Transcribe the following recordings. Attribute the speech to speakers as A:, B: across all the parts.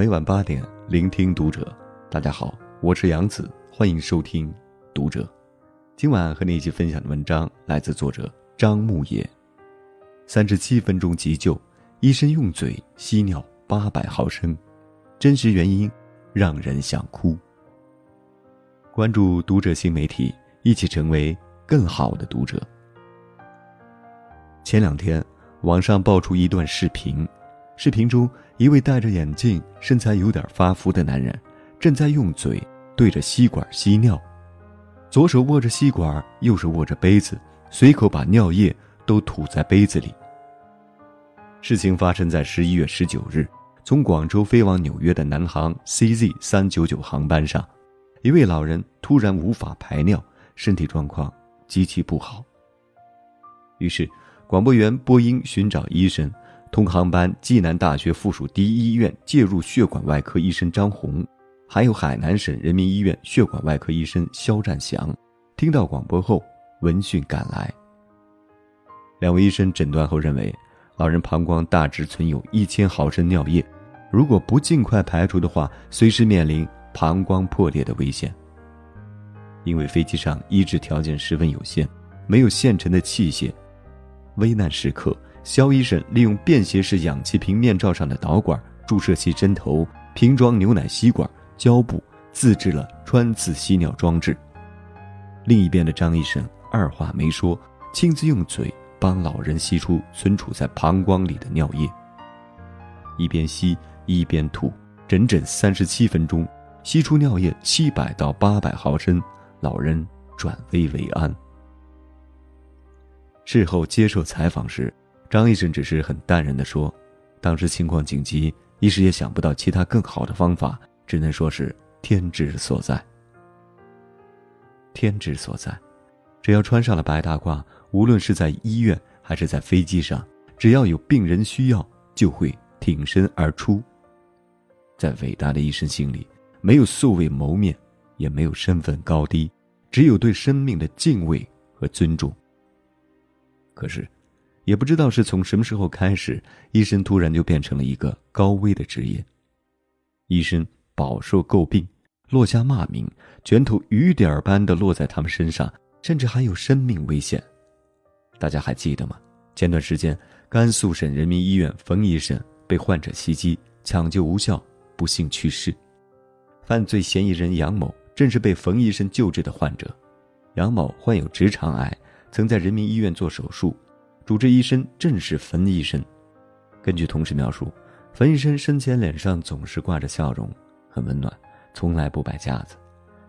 A: 每晚八点，聆听读者。大家好，我是杨子，欢迎收听读者。今晚和你一起分享的文章来自作者张牧野。三十七分钟急救，医生用嘴吸尿八百毫升，真实原因让人想哭。关注读者新媒体，一起成为更好的读者。前两天，网上爆出一段视频。视频中，一位戴着眼镜、身材有点发福的男人，正在用嘴对着吸管吸尿，左手握着吸管，右手握着杯子，随口把尿液都吐在杯子里。事情发生在十一月十九日，从广州飞往纽约的南航 CZ 三九九航班上，一位老人突然无法排尿，身体状况极其不好。于是，广播员播音寻找医生。同航班暨南大学附属第一医院介入血管外科医生张红，还有海南省人民医院血管外科医生肖占祥，听到广播后闻讯赶来。两位医生诊断后认为，老人膀胱大致存有一千毫升尿液，如果不尽快排除的话，随时面临膀胱破裂的危险。因为飞机上医治条件十分有限，没有现成的器械，危难时刻。肖医生利用便携式氧气瓶面罩上的导管、注射器针头、瓶装牛奶吸管、胶布，自制了穿刺吸尿装置。另一边的张医生二话没说，亲自用嘴帮老人吸出存储在膀胱里的尿液。一边吸一边吐，整整三十七分钟，吸出尿液七百到八百毫升，老人转危为安。事后接受采访时。张医生只是很淡然地说：“当时情况紧急，一时也想不到其他更好的方法，只能说是天之所在。天之所在，只要穿上了白大褂，无论是在医院还是在飞机上，只要有病人需要，就会挺身而出。在伟大的医生心里，没有素未谋面，也没有身份高低，只有对生命的敬畏和尊重。可是。”也不知道是从什么时候开始，医生突然就变成了一个高危的职业。医生饱受诟病，落下骂名，卷土雨点般的落在他们身上，甚至还有生命危险。大家还记得吗？前段时间，甘肃省人民医院冯医生被患者袭击，抢救无效，不幸去世。犯罪嫌疑人杨某正是被冯医生救治的患者。杨某患有直肠癌，曾在人民医院做手术。主治医生正是冯医生。根据同事描述，冯医生生前脸上总是挂着笑容，很温暖，从来不摆架子。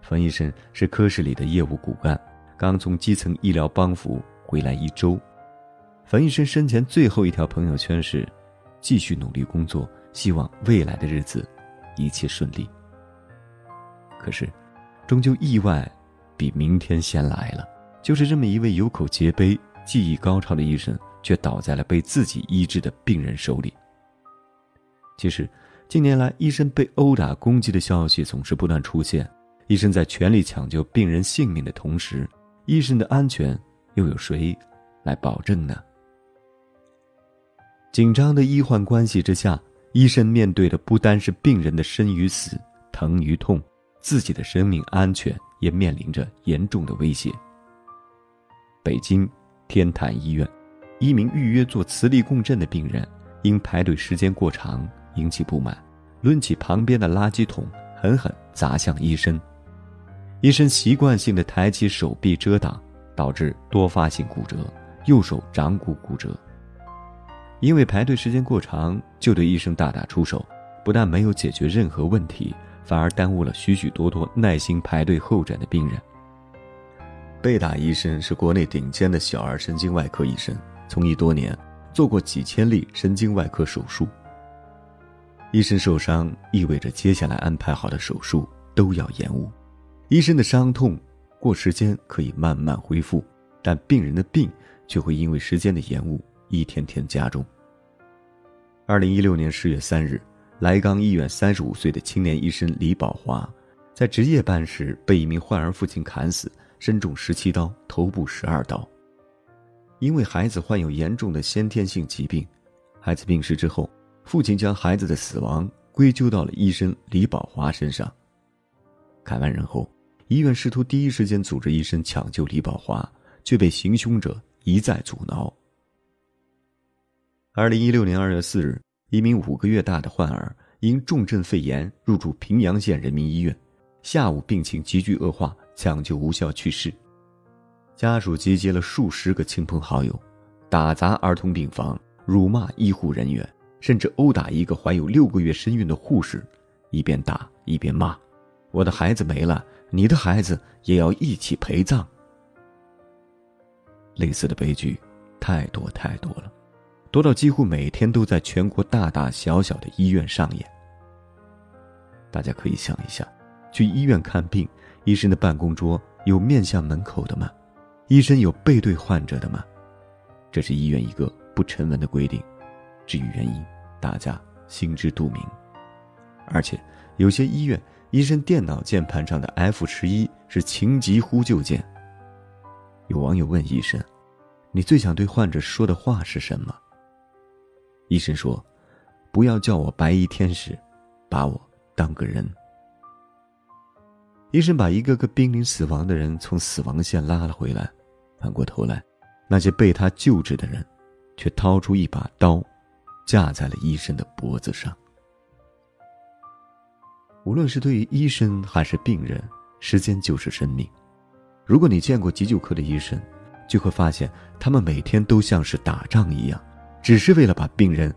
A: 冯医生是科室里的业务骨干，刚从基层医疗帮扶回来一周。冯医生生前最后一条朋友圈是：“继续努力工作，希望未来的日子一切顺利。”可是，终究意外比明天先来了。就是这么一位有口皆碑。技艺高超的医生却倒在了被自己医治的病人手里。其实，近年来医生被殴打攻击的消息总是不断出现。医生在全力抢救病人性命的同时，医生的安全又有谁来保证呢？紧张的医患关系之下，医生面对的不单是病人的生与死、疼与痛，自己的生命安全也面临着严重的威胁。北京。天坛医院，一名预约做磁力共振的病人，因排队时间过长引起不满，抡起旁边的垃圾桶狠狠砸向医生。医生习惯性的抬起手臂遮挡，导致多发性骨折，右手掌骨骨折。因为排队时间过长，就对医生大打出手，不但没有解决任何问题，反而耽误了许许多多耐心排队候诊的病人。被打医生是国内顶尖的小儿神经外科医生，从医多年，做过几千例神经外科手术。医生受伤意味着接下来安排好的手术都要延误。医生的伤痛过时间可以慢慢恢复，但病人的病却会因为时间的延误一天天加重。二零一六年十月三日，莱钢医院三十五岁的青年医生李宝华，在值夜班时被一名患儿父亲砍死。身中十七刀，头部十二刀。因为孩子患有严重的先天性疾病，孩子病逝之后，父亲将孩子的死亡归咎到了医生李宝华身上。砍完人后，医院试图第一时间组织医生抢救李宝华，却被行凶者一再阻挠。二零一六年二月四日，一名五个月大的患儿因重症肺炎入住平阳县人民医院，下午病情急剧恶化，抢救无效去世。家属集结了数十个亲朋好友，打砸儿童病房，辱骂医护人员，甚至殴打一个怀有六个月身孕的护士，一边打一边骂：“我的孩子没了，你的孩子也要一起陪葬。”类似的悲剧太多太多了，多到几乎每天都在全国大大小小的医院上演。大家可以想一下，去医院看病，医生的办公桌有面向门口的吗？医生有背对患者的吗？这是医院一个不成文的规定。至于原因，大家心知肚明。而且，有些医院医生电脑键盘上的 F 十一是情急呼救键。有网友问医生：“你最想对患者说的话是什么？”医生说：“不要叫我白衣天使，把我当个人。”医生把一个个濒临死亡的人从死亡线拉了回来。反过头来，那些被他救治的人，却掏出一把刀，架在了医生的脖子上。无论是对于医生还是病人，时间就是生命。如果你见过急救科的医生，就会发现他们每天都像是打仗一样，只是为了把病人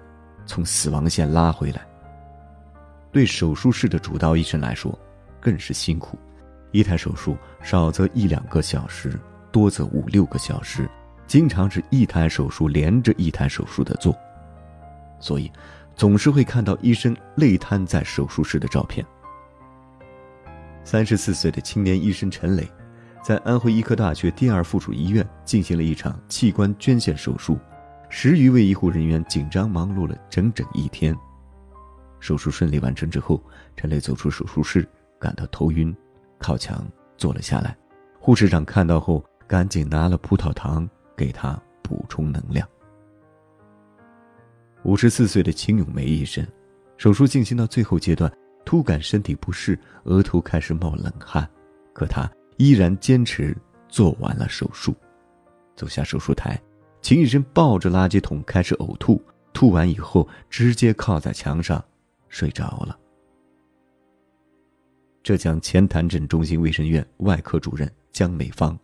A: 从死亡线拉回来。对手术室的主刀医生来说，更是辛苦，一台手术少则一两个小时。多则五六个小时，经常是一台手术连着一台手术的做，所以总是会看到医生累瘫在手术室的照片。三十四岁的青年医生陈磊，在安徽医科大学第二附属医院进行了一场器官捐献手术，十余位医护人员紧张忙碌了整整一天。手术顺利完成之后，陈磊走出手术室，感到头晕，靠墙坐了下来。护士长看到后。赶紧拿了葡萄糖给他补充能量。五十四岁的秦永梅医生，手术进行到最后阶段，突感身体不适，额头开始冒冷汗，可他依然坚持做完了手术。走下手术台，秦医生抱着垃圾桶开始呕吐，吐完以后直接靠在墙上睡着了。浙江钱潭镇中心卫生院外科主任江美芳。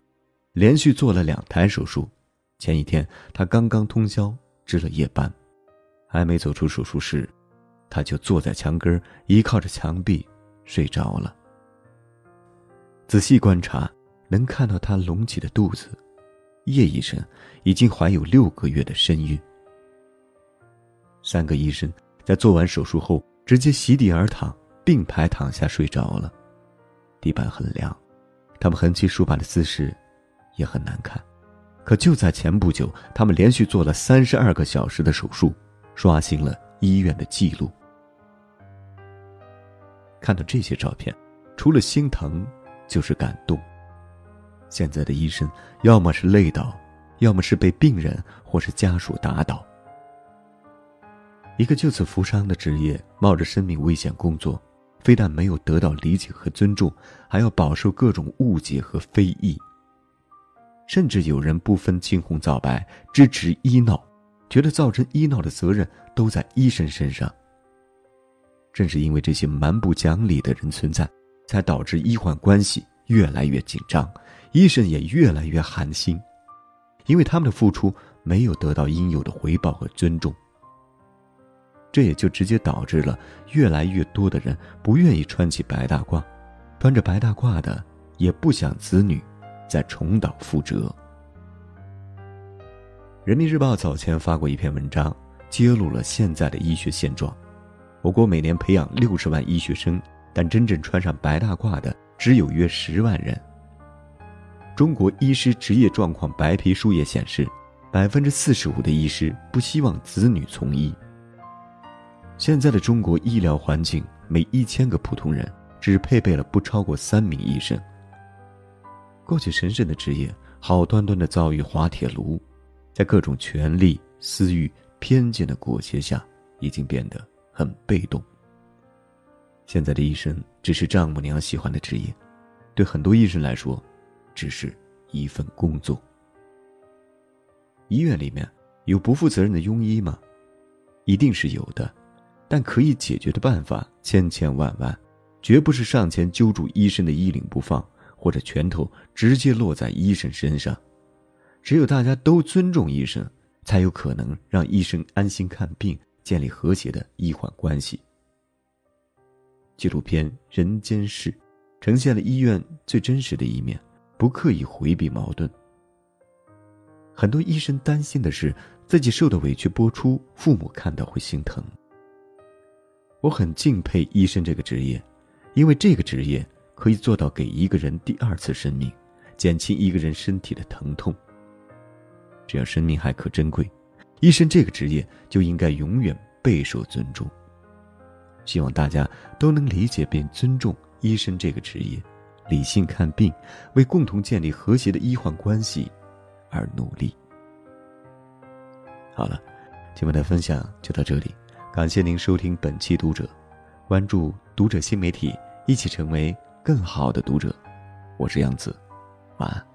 A: 连续做了两台手术，前一天他刚刚通宵值了夜班，还没走出手术室，他就坐在墙根依靠着墙壁睡着了。仔细观察，能看到他隆起的肚子，叶医生已经怀有六个月的身孕。三个医生在做完手术后直接席地而躺，并排躺下睡着了。地板很凉，他们横七竖八的姿势。也很难看，可就在前不久，他们连续做了三十二个小时的手术，刷新了医院的记录。看到这些照片，除了心疼，就是感动。现在的医生，要么是累倒，要么是被病人或是家属打倒。一个就此负伤的职业，冒着生命危险工作，非但没有得到理解和尊重，还要饱受各种误解和非议。甚至有人不分青红皂白支持医闹，觉得造成医闹的责任都在医生身上。正是因为这些蛮不讲理的人存在，才导致医患关系越来越紧张，医生也越来越寒心，因为他们的付出没有得到应有的回报和尊重。这也就直接导致了越来越多的人不愿意穿起白大褂，穿着白大褂的也不想子女。再重蹈覆辙。人民日报早前发过一篇文章，揭露了现在的医学现状。我国每年培养六十万医学生，但真正穿上白大褂的只有约十万人。中国医师职业状况白皮书也显示，百分之四十五的医师不希望子女从医。现在的中国医疗环境，每一千个普通人只配备了不超过三名医生。过去神圣的职业，好端端的遭遇滑铁卢，在各种权力、私欲、偏见的裹挟下，已经变得很被动。现在的医生只是丈母娘喜欢的职业，对很多医生来说，只是一份工作。医院里面有不负责任的庸医吗？一定是有的，但可以解决的办法千千万万，绝不是上前揪住医生的衣领不放，或者拳头直接落在医生身上。只有大家都尊重医生，才有可能让医生安心看病，建立和谐的医患关系。纪录片《人间世》呈现了医院最真实的一面，不刻意回避矛盾。很多医生担心的是自己受的委屈播出，父母看到会心疼。我很敬佩医生这个职业，因为这个职业可以做到给一个人第二次生命，减轻一个人身体的疼痛。只要生命还可珍贵，医生这个职业就应该永远备受尊重。希望大家都能理解并尊重医生这个职业，理性看病，为共同建立和谐的医患关系。而努力。好了，今晚的分享就到这里，感谢您收听本期读者，关注读者新媒体，一起成为更好的读者。我是杨子，晚安。